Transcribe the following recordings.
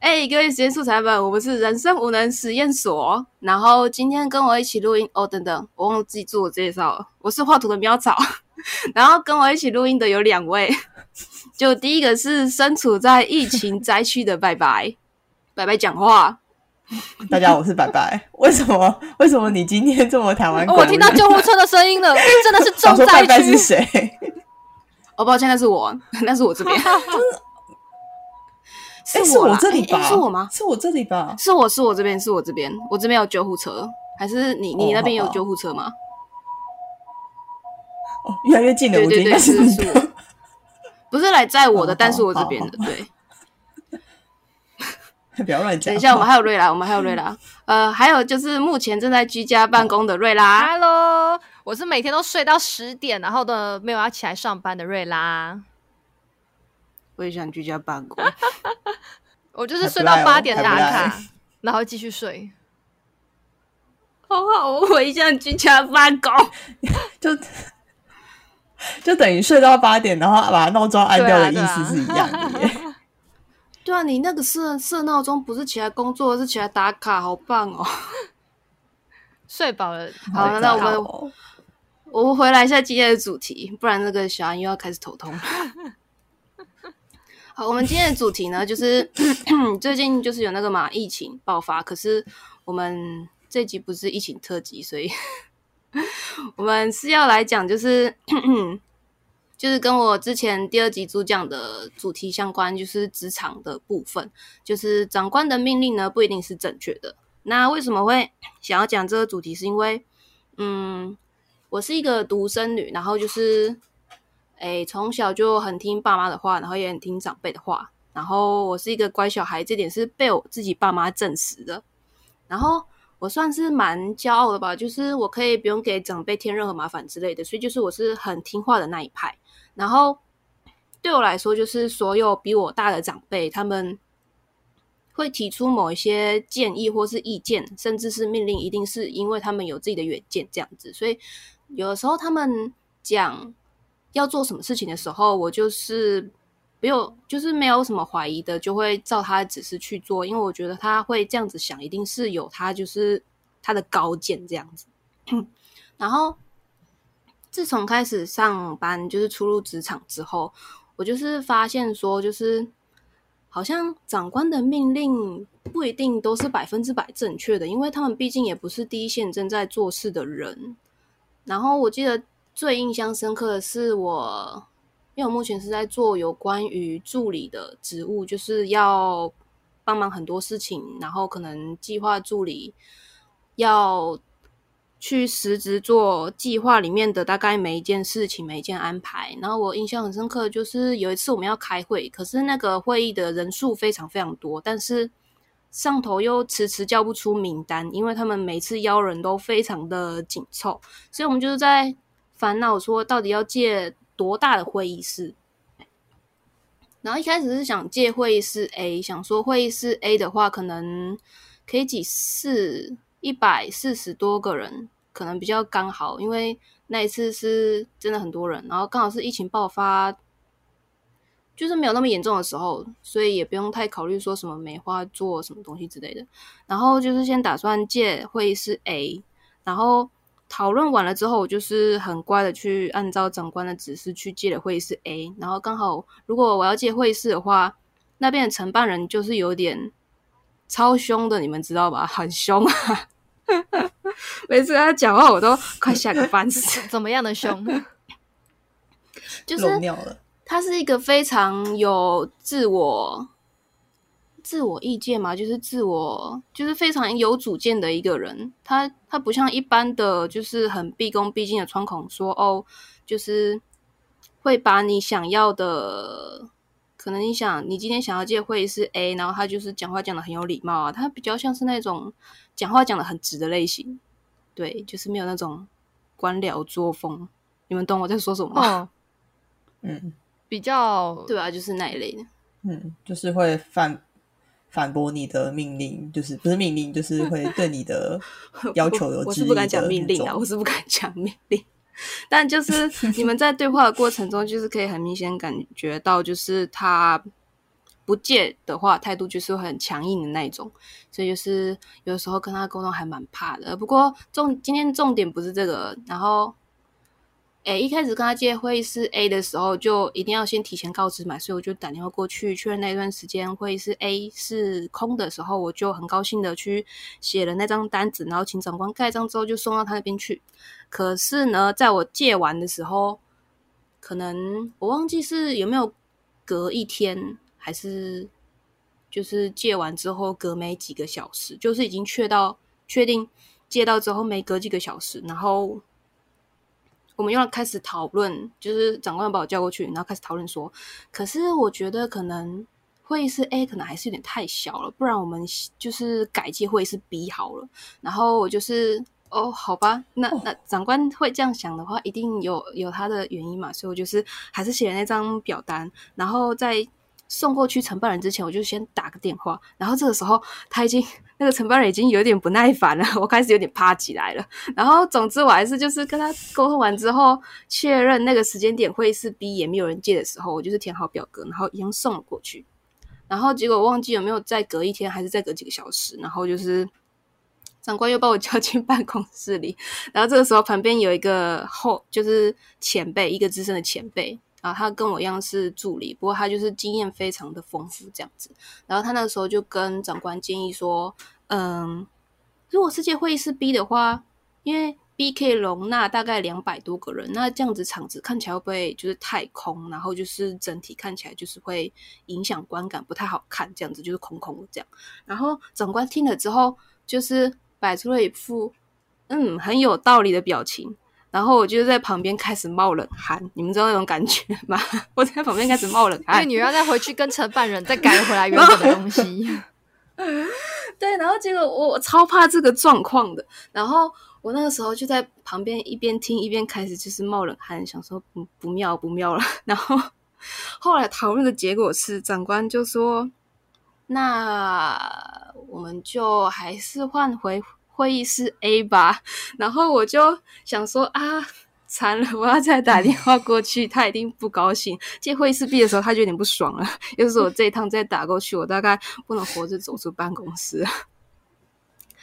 哎，各位实验素材们，我们是人生无能实验所。然后今天跟我一起录音哦，等等，我忘记自我介绍了，我是画图的喵草。然后跟我一起录音的有两位，就第一个是身处在疫情灾区的拜拜，拜拜讲话。大家，我是白白。为什么？为什么你今天这么台湾？我听到救护车的声音了，真的是重灾区。是谁？哦，抱歉，那是我，那是我这边。哎，是我这里吧？是我吗？是我这里吧？是我是我这边，是我这边，我这边有救护车，还是你你那边有救护车吗？哦，越来越近了，我觉得是是我，不是来载我的，但是我这边的，对。不要乱讲。等一下，我们还有瑞拉，我们还有瑞拉。呃，还有就是目前正在居家办公的瑞拉。Hello，我是每天都睡到十点，然后都没有要起来上班的瑞拉。我也想居家办公，我就是睡到八点打卡，然后继续睡。好好，我也想居家办公，就就等于睡到八点，然后把闹钟按掉的意思是一样的。对啊，你那个设设闹钟不是起来工作，是起来打卡，好棒哦！睡饱了，好，那我们我们回来一下今天的主题，不然那个小安又要开始头痛。好，我们今天的主题呢，就是 最近就是有那个嘛疫情爆发，可是我们这集不是疫情特辑，所以 我们是要来讲，就是 就是跟我之前第二集主讲的主题相关，就是职场的部分，就是长官的命令呢不一定是正确的。那为什么会想要讲这个主题？是因为嗯，我是一个独生女，然后就是。哎，从小就很听爸妈的话，然后也很听长辈的话，然后我是一个乖小孩，这点是被我自己爸妈证实的。然后我算是蛮骄傲的吧，就是我可以不用给长辈添任何麻烦之类的，所以就是我是很听话的那一派。然后对我来说，就是所有比我大的长辈，他们会提出某一些建议或是意见，甚至是命令，一定是因为他们有自己的远见这样子。所以有的时候他们讲。要做什么事情的时候，我就是没有，就是没有什么怀疑的，就会照他的指示去做。因为我觉得他会这样子想，一定是有他就是他的高见这样子。然后自从开始上班，就是初入职场之后，我就是发现说，就是好像长官的命令不一定都是百分之百正确的，因为他们毕竟也不是第一线正在做事的人。然后我记得。最印象深刻的是我，因为我目前是在做有关于助理的职务，就是要帮忙很多事情，然后可能计划助理要去实职做计划里面的大概每一件事情、每一件安排。然后我印象很深刻，就是有一次我们要开会，可是那个会议的人数非常非常多，但是上头又迟迟叫不出名单，因为他们每次邀人都非常的紧凑，所以我们就是在。烦恼说，到底要借多大的会议室？然后一开始是想借会议室 A，想说会议室 A 的话，可能可以挤四一百四十多个人，可能比较刚好。因为那一次是真的很多人，然后刚好是疫情爆发，就是没有那么严重的时候，所以也不用太考虑说什么梅花做什么东西之类的。然后就是先打算借会议室 A，然后。讨论完了之后，我就是很乖的去按照长官的指示去借了会议室 A，然后刚好如果我要借会议室的话，那边的承办人就是有点超凶的，你们知道吧？很凶啊！每次他讲话我都快吓个半死。怎么样的凶？就是他是一个非常有自我。自我意见嘛，就是自我，就是非常有主见的一个人。他他不像一般的，就是很毕恭毕敬的窗口说哦，就是会把你想要的，可能你想你今天想要借会是 A，然后他就是讲话讲的很有礼貌啊。他比较像是那种讲话讲的很直的类型，对，就是没有那种官僚作风。你们懂我在说什么吗？嗯，比较对啊，就是那一类的。嗯，就是会反。反驳你的命令，就是不是命令，就是会对你的 要求有。我是不敢讲命令啊，我是不敢讲命令。但就是你们在对话的过程中，就是可以很明显感觉到，就是他不借的话，态度就是会很强硬的那一种，所以就是有时候跟他沟通还蛮怕的。不过重今天重点不是这个，然后。诶，一开始跟他借会议室 A 的时候，就一定要先提前告知嘛，所以我就打电话过去确认那一段时间会议室 A 是空的时候，我就很高兴的去写了那张单子，然后请长官盖章之后就送到他那边去。可是呢，在我借完的时候，可能我忘记是有没有隔一天，还是就是借完之后隔没几个小时，就是已经确到确定借到之后没隔几个小时，然后。我们又要开始讨论，就是长官把我叫过去，然后开始讨论说，可是我觉得可能会议室 A 可能还是有点太小了，不然我们就是改进会议室 B 好了。然后我就是哦，好吧，那那长官会这样想的话，一定有有他的原因嘛，所以我就是还是写了那张表单，然后在。送过去承办人之前，我就先打个电话。然后这个时候，他已经那个承办人已经有点不耐烦了，我开始有点趴起来了。然后总之，我还是就是跟他沟通完之后，确认那个时间点会是 B 也没有人借的时候，我就是填好表格，然后已经送了过去。然后结果忘记有没有再隔一天，还是再隔几个小时，然后就是长官又把我叫进办公室里。然后这个时候旁边有一个后就是前辈，一个资深的前辈。啊，他跟我一样是助理，不过他就是经验非常的丰富这样子。然后他那个时候就跟长官建议说，嗯，如果世界会议室 B 的话，因为 B 可以容纳大概两百多个人，那这样子场子看起来会不会就是太空？然后就是整体看起来就是会影响观感，不太好看，这样子就是空空的这样。然后长官听了之后，就是摆出了一副嗯很有道理的表情。然后我就在旁边开始冒冷汗，你们知道那种感觉吗？我在旁边开始冒冷汗，因为你要再回去跟承办人再改回来原本的东西。对，然后结果我超怕这个状况的。然后我那个时候就在旁边一边听一边开始就是冒冷汗，想说不不妙不妙了。然后后来讨论的结果是，长官就说：“那我们就还是换回。”会议室 A 吧，然后我就想说啊，惨了，我要再打电话过去，他一定不高兴。借会议室 B 的时候，他就有点不爽了。又是我这一趟再打过去，我大概不能活着走出办公室。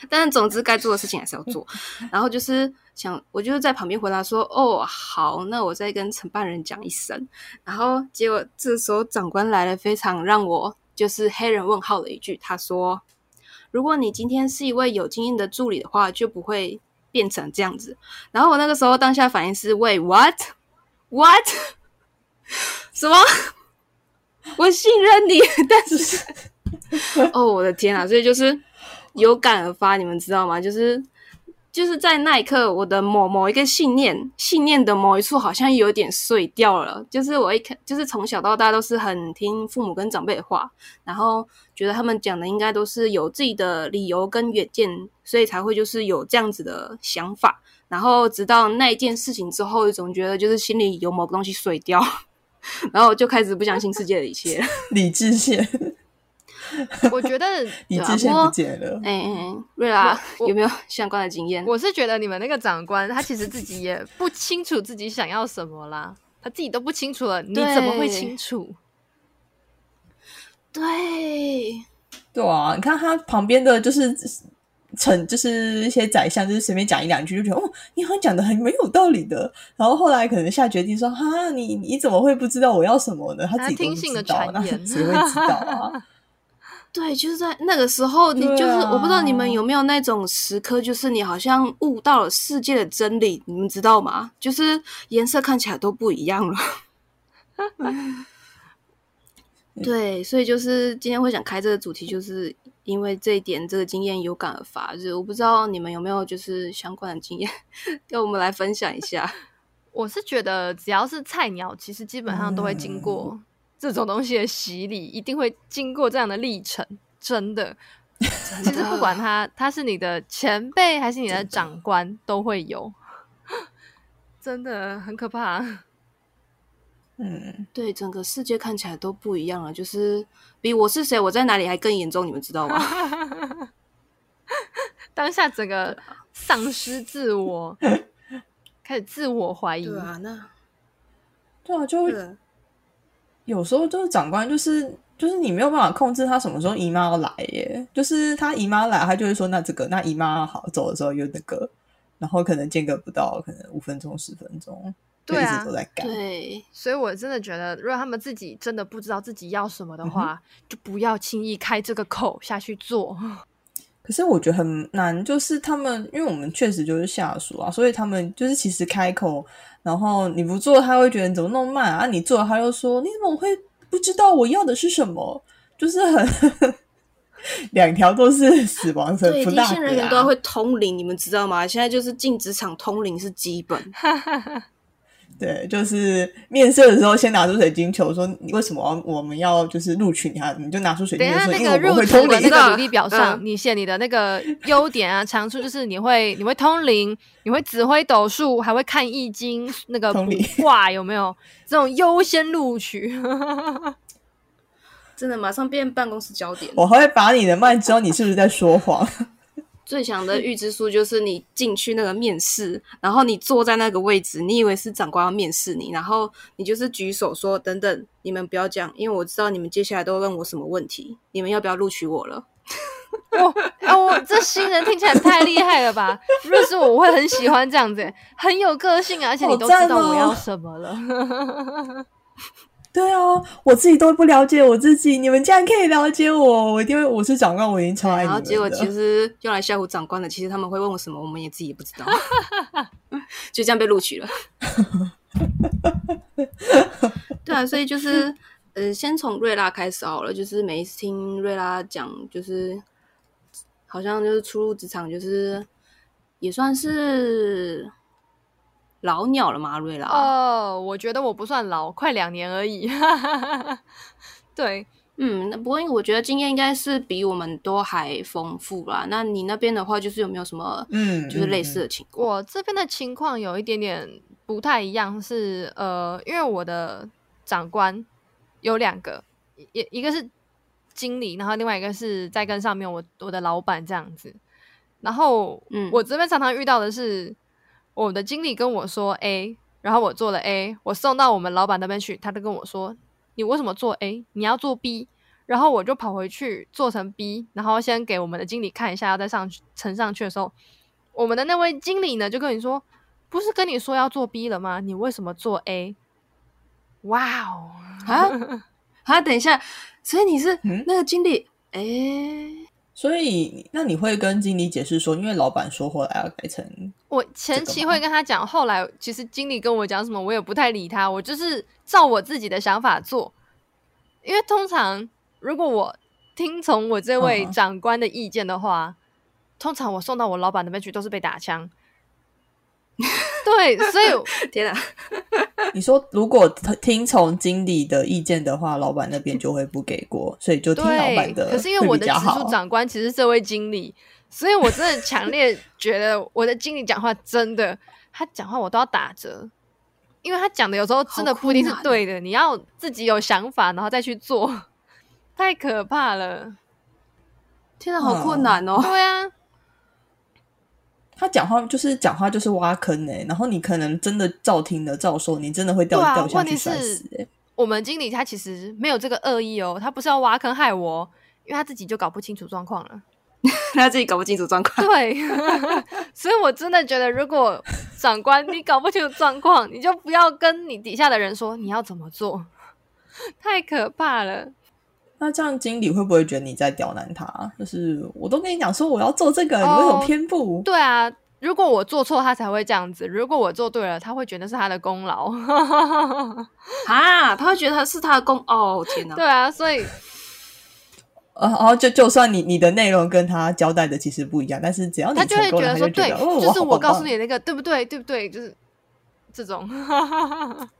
但总之，该做的事情还是要做。然后就是想，我就是在旁边回答说：“哦，好，那我再跟承办人讲一声。”然后结果这时候长官来了，非常让我就是黑人问号的一句，他说。如果你今天是一位有经验的助理的话，就不会变成这样子。然后我那个时候当下反应是：喂，what，what，什么？我信任你，但是，哦，我的天啊！所以就是有感而发，你们知道吗？就是。就是在那一刻，我的某某一个信念，信念的某一处好像有点碎掉了。就是我一看，就是从小到大都是很听父母跟长辈的话，然后觉得他们讲的应该都是有自己的理由跟远见，所以才会就是有这样子的想法。然后直到那一件事情之后，总觉得就是心里有某个东西碎掉，然后就开始不相信世界的一切，理智线。我觉得你之前不解了。哎哎，瑞拉有没有相关的经验？我是觉得你们那个长官，他其实自己也不清楚自己想要什么啦，他自己都不清楚了，你怎么会清楚？对，对啊，你看他旁边的就是成，就是一些宰相，就是随便讲一两句，就觉得哦，你好像讲的很没有道理的。然后后来可能下决定说，哈，你你怎么会不知道我要什么呢？他自己听信了谗言，谁会知道啊？对，就是在那个时候，你就是我不知道你们有没有那种时刻，就是你好像悟到了世界的真理，你们知道吗？就是颜色看起来都不一样了。对，所以就是今天会想开这个主题，就是因为这一点，这个经验有感而发。就是我不知道你们有没有就是相关的经验，跟我们来分享一下。我是觉得只要是菜鸟，其实基本上都会经过。这种东西的洗礼一定会经过这样的历程，真的。其实不管他他是你的前辈还是你的长官，都会有，真的很可怕。嗯，对，整个世界看起来都不一样了，就是比我是谁，我在哪里还更严重，你们知道吗？当下整个丧失自我，开始自我怀疑。对啊，那对啊，就。有时候就是长官，就是就是你没有办法控制他什么时候姨妈要来耶。就是他姨妈来，他就会说那这个，那姨妈好走的时候又那个，然后可能间隔不到可能五分钟十分钟，对啊都在改。对，所以我真的觉得，如果他们自己真的不知道自己要什么的话，就不要轻易开这个口下去做。可是我觉得很难，就是他们，因为我们确实就是下属啊，所以他们就是其实开口，然后你不做，他会觉得你怎么那么慢啊？你做了，他又说你怎么会不知道我要的是什么？就是很 两条都是 死亡神对，不大第一线人员。都要会通灵，你们知道吗？现在就是进职场通灵是基本。对，就是面试的时候先拿出水晶球，说你为什么我们要就是录取你啊？你就拿出水晶球说，等一下那因为我们个入职会通灵的那。个履历表上，嗯你写你的那个优点啊、长处，就是你会你会通灵，你会指挥斗数，还会看易经，那个卜通灵卦有没有这种优先录取？真的马上变办公室焦点。我还会把你的麦知道你是不是在说谎。最强的预知术就是你进去那个面试，然后你坐在那个位置，你以为是长官要面试你，然后你就是举手说等等，你们不要这样，因为我知道你们接下来都会问我什么问题，你们要不要录取我了？哦哦，这新人听起来太厉害了吧？如果是我，我会很喜欢这样子，很有个性啊，而且你都知道我要什么了。对啊，我自己都不了解我自己，你们竟然可以了解我，我一定会，我是长官，我已经超爱你然后。结果其实用来吓唬长官的，其实他们会问我什么，我们也自己也不知道，就这样被录取了。对啊，所以就是呃，先从瑞拉开始好了。就是每一次听瑞拉讲，就是好像就是初入职场，就是也算是老鸟了吗，瑞拉。哦，我觉得我不算老，快两年而已。对，嗯，那不过因为我觉得经验应该是比我们都还丰富啦。那你那边的话，就是有没有什么嗯就是类似的情况？我这边的情况有一点点不太一样，是呃，因为我的长官有两个，一一个是经理，然后另外一个是在跟上面我我的老板这样子。然后，嗯我这边常常遇到的是，我的经理跟我说 A，然后我做了 A，我送到我们老板那边去，他就跟我说：“你为什么做 A？你要做 B。”然后我就跑回去做成 B，然后先给我们的经理看一下，要再上去呈上去的时候，我们的那位经理呢就跟你说：“不是跟你说要做 B 了吗？你为什么做 A？” 哇哦！啊啊！等一下，所以你是嗯那个经理？哎、所以那你会跟经理解释说，因为老板说后来要改成我前期会跟他讲，后来其实经理跟我讲什么，我也不太理他，我就是照我自己的想法做。因为通常如果我听从我这位嗯长官的意见的话，通常我送到我老板那边去都是被打枪。对，所以 天啊！你说，如果听从经理的意见的话，老板那边就会不给过，所以就听老板，的可是因为我的直属长官其实是这位经理，所以我真的 强烈觉得我的经理讲话真的，他讲话我都要打折，因为他讲的有时候真的好不一定是对的，你要自己有想法，然后再去做，太可怕了。天啊，好困难哦！对啊，他讲话就是讲话就是挖坑哎、然后你可能真的照听的照说，你真的会掉、啊掉下去问题摔是死哎、我们经理他其实没有这个恶意哦，他不是要挖坑害我哦，因为他自己就搞不清楚状况了。他自己搞不清楚状况。对，所以我真的觉得，如果长官你搞不清楚状况，你就不要跟你底下的人说你要怎么做，太可怕了。那这样经理会不会觉得你在刁难他？就是我都跟你讲说我要做这个，哦你为什么偏不？对啊，如果我做错，他才会这样子；如果我做对了，他会觉得是他的功劳。啊，他会觉得他是他的功哦，天哪！对啊，所以呃，然后就就算你你的内容跟他交代的其实不一样，但是只要你他就会成功了，觉得说，对，就觉得哦，就是我告诉你那个，对不对？对不对？就是这种。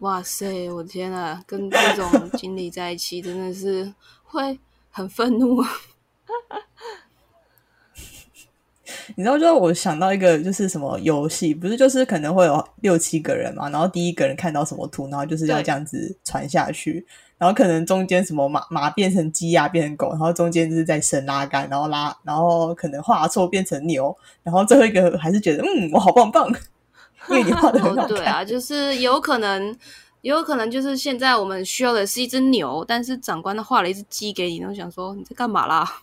哇塞，我天啊，跟这种经理在一起真的是会很愤怒。你知道，就是我想到一个，就是什么游戏，不是就是可能会有六七个人嘛，然后第一个人看到什么图，然后就是要这样子传下去，然后可能中间什么马马变成鸡呀、变成狗，然后中间就是在伸拉杆，然后拉，然后可能画错变成牛，然后最后一个还是觉得嗯，我好棒棒，因为你画的很好哦，看。对啊，就是有可能也有可能就是现在我们需要的是一只牛，但是长官他画了一只鸡给你，然后想说你在干嘛啦？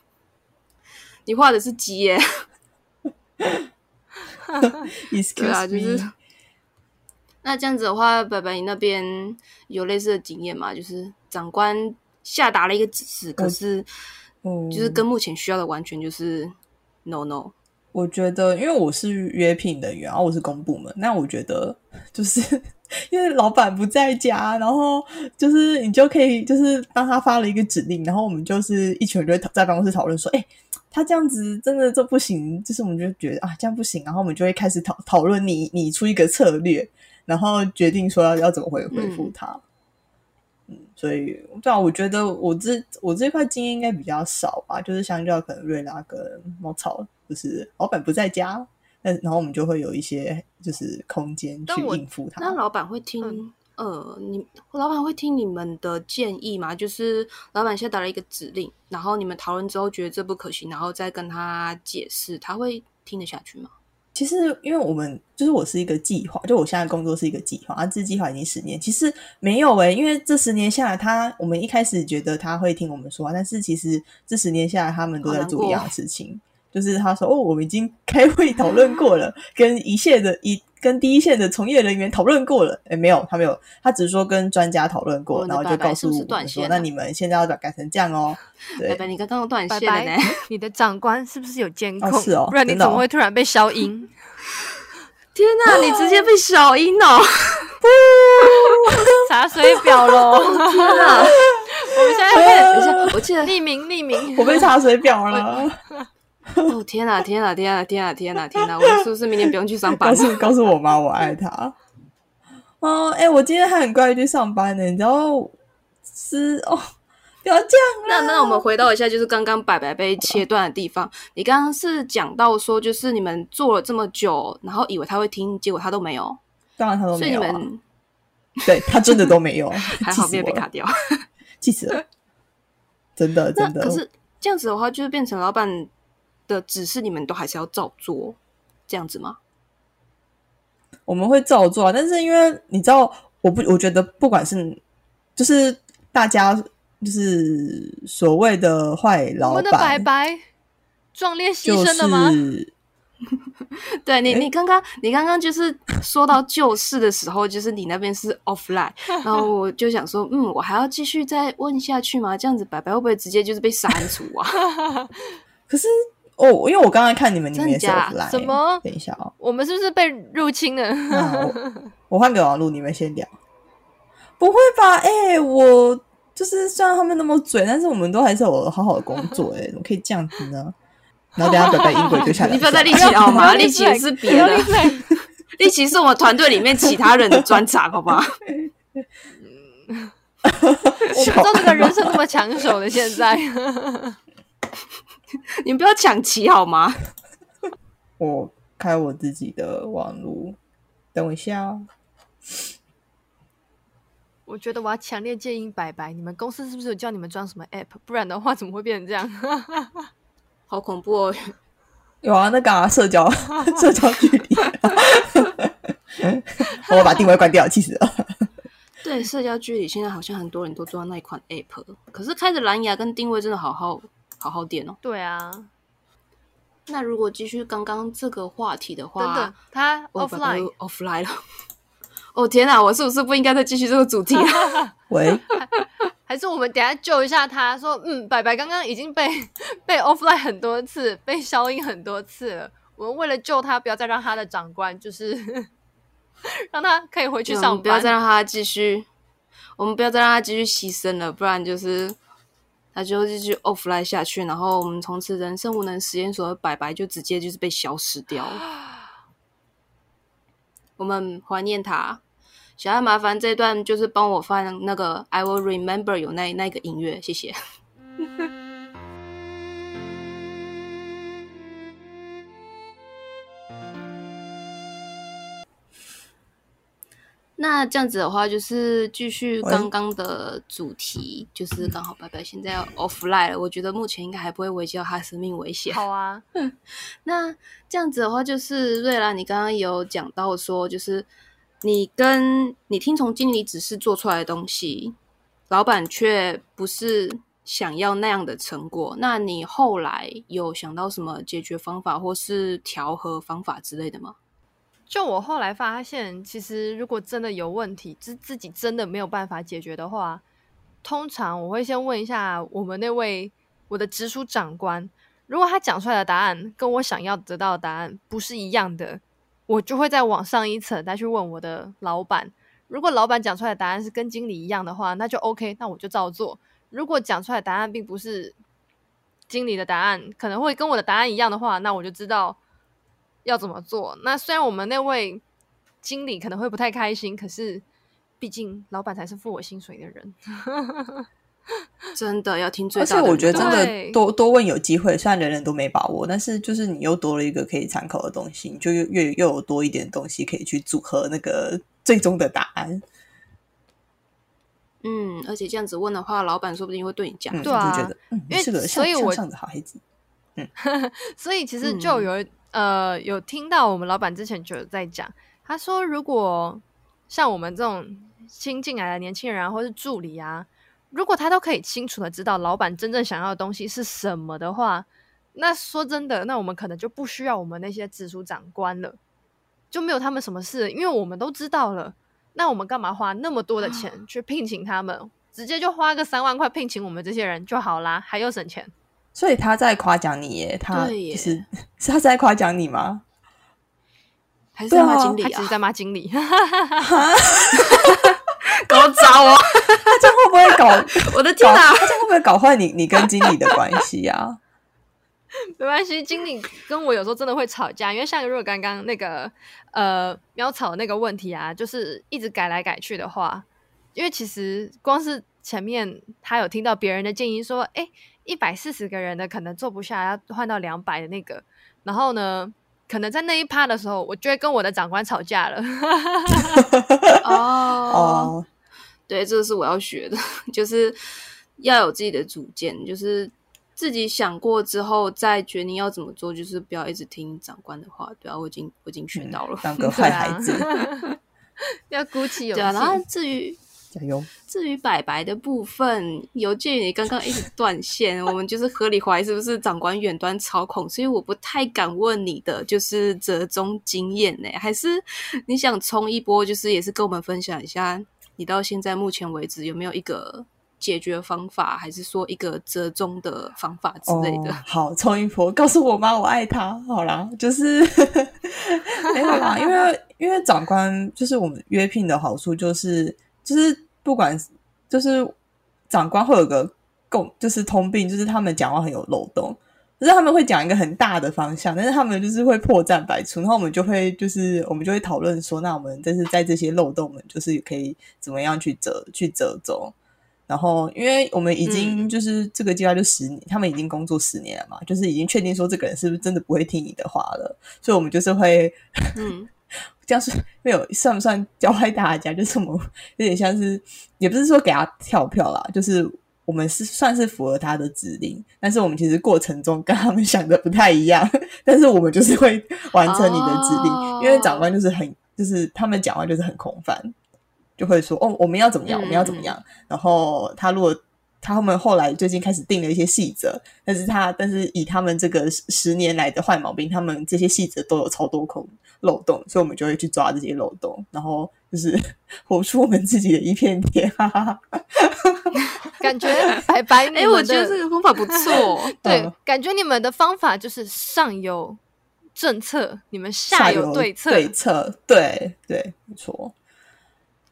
你画的是鸡耶，对啊，Excuse 就是那这样子的话，白白你那边有类似的经验吗？就是长官下达了一个指示，可是嗯就是跟目前需要的完全就是 no no。我觉得，因为我是约聘人员，然后我是公部门，那我觉得就是 因为老板不在家，然后就是你就可以就是当他发了一个指令，然后我们就是一群人就会讨在办公室讨论说，哎、他这样子真的这不行，就是我们就觉得啊这样不行，然后我们就会开始讨讨论你你出一个策略，然后决定说要要怎么回回复他。嗯，所以对啊，我觉得我这我这块经验应该比较少吧，就是相较可能瑞拉跟猫草，就是老板不在家，那然后我们就会有一些就是空间去应付他。那老板会听、嗯呃，你老板会听你们的建议吗？就是老板下达了一个指令，然后你们讨论之后觉得这不可行，然后再跟他解释，他会听得下去吗？其实，因为我们就是我是一个计划，就我现在工作是一个计划，啊，这计划已经十年。其实没有诶、因为这十年下来他，我们一开始觉得他会听我们说话，但是其实这十年下来，他们都在做一样的事情。就是他说：“哦，我们已经开会讨论过了，跟一线的一跟第一线的从业人员讨论过了。”诶，没有，他没有，他只是说跟专家讨论过，然后就告诉我说：“线啊那你们现在要改成这样哦。”对，白白，你刚刚断拜线了呢拜。，你的长官是不是有监控？哦是哦不然你怎么会突然被消音？天哪，你直接被消音哦！查水表喽！天哪，我们现在等一下，我记得匿名匿名，我被查水表了。哦，天哪，天哪，天哪，天哪，天哪，天哪！我是不是明天不用去上班告？诉告诉我妈我爱她。哦，哎、我今天还很乖去上班呢，你知道是哦，不要这样那那我们回到一下，就是刚刚白白被切断的地方。你刚刚是讲到说，就是你们做了这么久，然后以为他会听，结果他都没有，当然他都没有、啊，你们对他真的都没有，还好没有被卡掉。气死了，真的真的。可是这样子的话，就是变成老板的指示，你们都还是要照做，这样子吗？我们会照做啊，但是因为你知道，我不，我觉得不管是就是大家就是所谓的坏我老们的白，白壮烈牺牲了吗？是 对你，你刚刚你刚刚就是说到旧事的时候，就是你那边是 offline，然后我就想说，嗯，我还要继续再问下去吗？这样子白白会不会直接就是被删除啊？可是哦，因为我刚刚看你们，你们也是真假 offline，什么等一下哦，我们是不是被入侵了？我 我换个网路，你们先聊。不会吧？哎、我就是虽然他们那么嘴，但是我们都还是有好好的工作、哎，怎么可以这样子呢？然后等下白白音轨就下来，你不要再立起了好吗？立起的是别的立起是我们团队里面其他人的专长，好吧？我不知道这个人生那么抢手的，现在你们不要抢旗好吗？我开我自己的网路，等我一下哦。我觉得我要强烈建议白白，你们公司是不是有叫你们装什么 app？不然的话怎么会变成这样？好恐怖哦！有啊，那个、啊、社交 社交距离，我把定位关掉，气死了。对，社交距离现在好像很多人都装那一款 app，可是开着蓝牙跟定位真的好好好好点哦。对啊，那如果继续刚刚这个话题的话，等等，他哦拜拜 offline，offline 了。哦天哪，我是不是不应该再继续这个主题了？喂，还是我们等下救一下他？说，嗯，白白刚刚已经被被 offline 很多次，被消音很多次了。我们为了救他，不要再让他的长官就是让他可以回去上班。不要再让他继续，我们不要再让他继续牺牲了，不然就是他就继续 offline 下去，然后我们从此人生无能实验所的白白就直接就是被消失掉了。我们怀念他。小爱，麻烦这段就是帮我放那个 I will remember 有那那个音乐，谢谢。那这样子的话，就是继续刚刚的主题，就是刚好白白现在要 offline 了，我觉得目前应该还不会危及到他生命危险。好啊，那这样子的话，就是瑞拉，你刚刚有讲到说，就是你跟你听从经理指示做出来的东西，老板却不是想要那样的成果，那你后来有想到什么解决方法或是调和方法之类的吗？就我后来发现，其实如果真的有问题，自自己真的没有办法解决的话，通常我会先问一下我们那位我的直属长官，如果他讲出来的答案跟我想要得到的答案不是一样的，我就会再往上一层再去问我的老板。如果老板讲出来的答案是跟经理一样的话，那就 OK，那我就照做。如果讲出来的答案并不是经理的答案，可能会跟我的答案一样的话，那我就知道。要怎么做？那虽然我们那位经理可能会不太开心，可是毕竟老板才是付我薪水的人，真的要听最。而且我觉得真的多多问有机会，虽然人人都没把握，但是就是你又多了一个可以参考的东西，你就越又有多一点东西可以去组合那个最终的答案。嗯，而且这样子问的话，老板说不定会对你讲，对啊，觉得嗯，是个所以向上的好孩子。嗯，所以其实就有。呃，有听到我们老板之前就有在讲，他说如果像我们这种新进来的年轻人啊，或是助理啊，如果他都可以清楚的知道老板真正想要的东西是什么的话，那说真的，那我们可能就不需要我们那些直属长官了，就没有他们什么事，因为我们都知道了。那我们干嘛花那么多的钱去聘请他们？直接就花个三万块聘请我们这些人就好啦，还要省钱。所以他在夸奖你耶，他就是 是他在夸奖你吗？还是在骂经理啊？他只是在骂经理，搞糟哦！他这样会不会搞？我的天哪！他这样会不会搞坏你你跟经理的关系啊？没关系，经理跟我有时候真的会吵架，因为像如果刚刚那个呃喵草那个问题啊，就是一直改来改去的话，因为其实光是前面他有听到别人的建议说，哎。一百四十个人的可能做不下，要换到两百的那个，然后呢，可能在那一趴的时候，我就会跟我的长官吵架了。哦，对，这个是我要学的，就是要有自己的主见，就是自己想过之后再决定要怎么做，就是不要一直听长官的话。对啊，我已经我已经学到了，当个坏孩子，要鼓起勇气。然后至于。加油！至于白白的部分，有鉴于你刚刚一直断线，我们就是合理怀疑是不是长官远端操控，所以我不太敢问你的就是折中经验呢？还是你想冲一波，就是也是跟我们分享一下，你到现在目前为止有没有一个解决方法，还是说一个折中的方法之类的？好，冲一波，告诉我妈我爱她。好啦，就是 没有啦，因为因为长官就是我们约聘的好处就是。就是不管，就是长官会有个共，就是通病，就是他们讲话很有漏洞。就是他们会讲一个很大的方向，但是他们就是会破绽百出。然后我们就会，就是我们就会讨论说，那我们就是在这些漏洞们，就是可以怎么样去折，去折中。然后，因为我们已经就是这个计划就十年，他们已经工作十年了嘛，就是已经确定说这个人是不是真的不会听你的话了。所以，我们就是会，嗯。这样是没有算不算教坏大家？就是我们有点像是，也不是说给他跳票啦，就是我们是算是符合他的指令，但是我们其实过程中跟他们想的不太一样，但是我们就是会完成你的指令，因为长官就是很，就是他们讲话就是很空泛，就会说哦，我们要怎么样，我们要怎么样，然后他如果。他们后来最近开始定了一些细则，但是他但是以他们这个十年来的坏毛病，他们这些细则都有超多空漏洞，所以我们就会去抓这些漏洞，然后就是 活出我们自己的一片天。哈哈感觉白白，哎，我觉得这个方法不错。对，感觉你们的方法就是上有政策，你们下有对策。对策，对对，没错。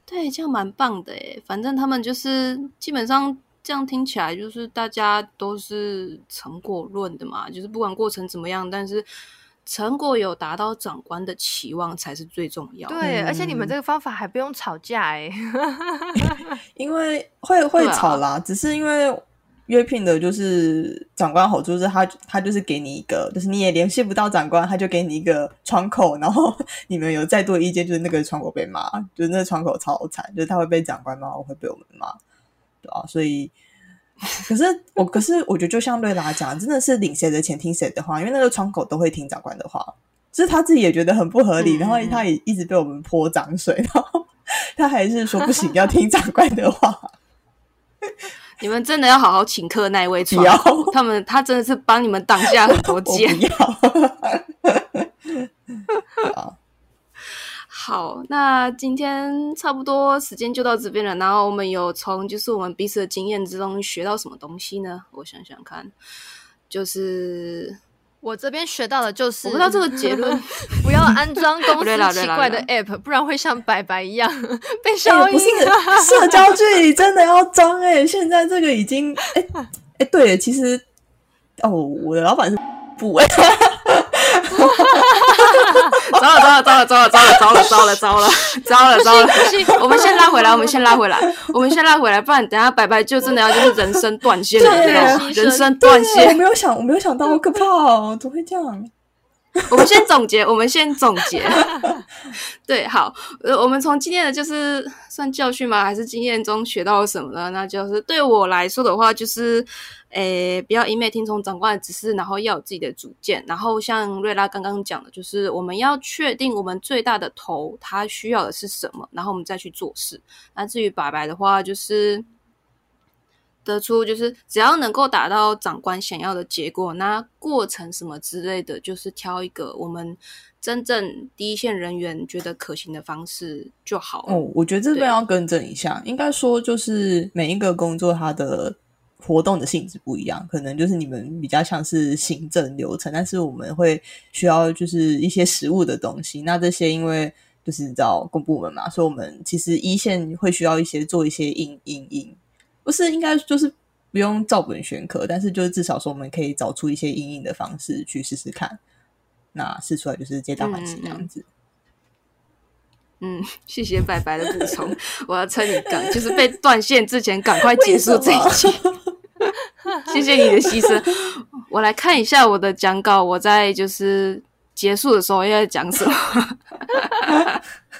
对，这样蛮棒的诶。反正他们就是基本上。这样听起来就是大家都是成果论的嘛，就是不管过程怎么样，但是成果有达到长官的期望才是最重要。对，而且你们这个方法还不用吵架哎，因为会会吵啦，只是因为约聘的就是长官好处是他他就是给你一个，就是你也联系不到长官，他就给你一个窗口，然后你们有再多意见，就是那个窗口被骂，就是那个窗口超惨，就是他会被长官骂，我会被我们骂。对啊，所以，可是我，可是我觉得，就像瑞拉讲，真的是领谁的钱听谁的话，因为那个窗口都会听长官的话。就是他自己也觉得很不合理，嗯然后他也一直被我们泼脏水，然后 他还是说不行，要听长官的话。你们真的要好好请客那一位窗不要口，他们他真的是帮你们挡下很多 我剑不。要。好，那今天差不多时间就到这边了。然后我们有从就是我们彼此的经验之中学到什么东西呢？我想想看，就是我这边学到的就是，我不知道这个结论不要安装 公司奇怪的 app，不然会像白白一样 被哎、消音。不是 社交距离真的要装哎、现在这个已经哎哎、对，其实哦，我的老板是不哎、糟了糟了糟了糟了糟了糟了糟了糟了糟了糟了！我们先拉回来，我们先拉回来，我们先拉回来，不然等下白白就真的要就是人生断线了，人生断线，我。没有想，我没有想到，好可怕哦，怎么会这样？我们先总结，我们先总结。对，好，呃，我们从今天的就是算教训吗？还是经验中学到了什么呢？那就是对我来说的话，就是，诶，不要一昧听从长官的指示，然后要有自己的主见。然后像瑞拉刚刚讲的，就是我们要确定我们最大的头他需要的是什么，然后我们再去做事。那至于白白的话，就是。得出就是只要能够达到长官想要的结果，那过程什么之类的，就是挑一个我们真正第一线人员觉得可行的方式就好。哦，我觉得这边要更正一下，应该说就是每一个工作它的活动的性质不一样，可能就是你们比较像是行政流程，但是我们会需要就是一些实物的东西。那这些因为就是你知道公部门嘛，所以我们其实一线会需要一些做一些应应应，不是应该就是不用照本宣科，但是就是至少说我们可以找出一些阴影的方式去试试看。那试出来就是皆大欢喜这样子。嗯，谢谢白白的补充，我要撑你赶，就是被断线之前赶快结束这一集。谢谢你的牺牲。我来看一下我的讲稿，我在就是结束的时候要讲什么。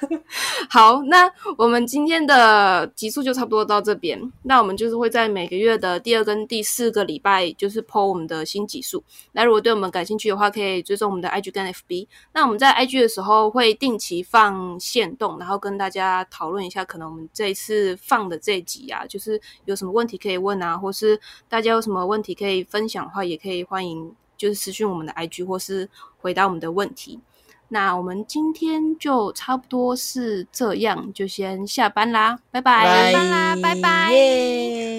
好，那我们今天的集数就差不多到这边。那我们就是会在每个月的第二跟第四个礼拜，就是 PO 我们的新集数。那如果对我们感兴趣的话，可以追踪我们的 IG 跟 FB。那我们在 IG 的时候会定期放线动，然后跟大家讨论一下，可能我们这一次放的这集啊，就是有什么问题可以问啊，或是大家有什么问题可以分享的话，也可以欢迎就是私讯我们的 IG 或是回答我们的问题。那我们今天就差不多是这样，就先下班啦，拜拜。下班啦拜拜。耶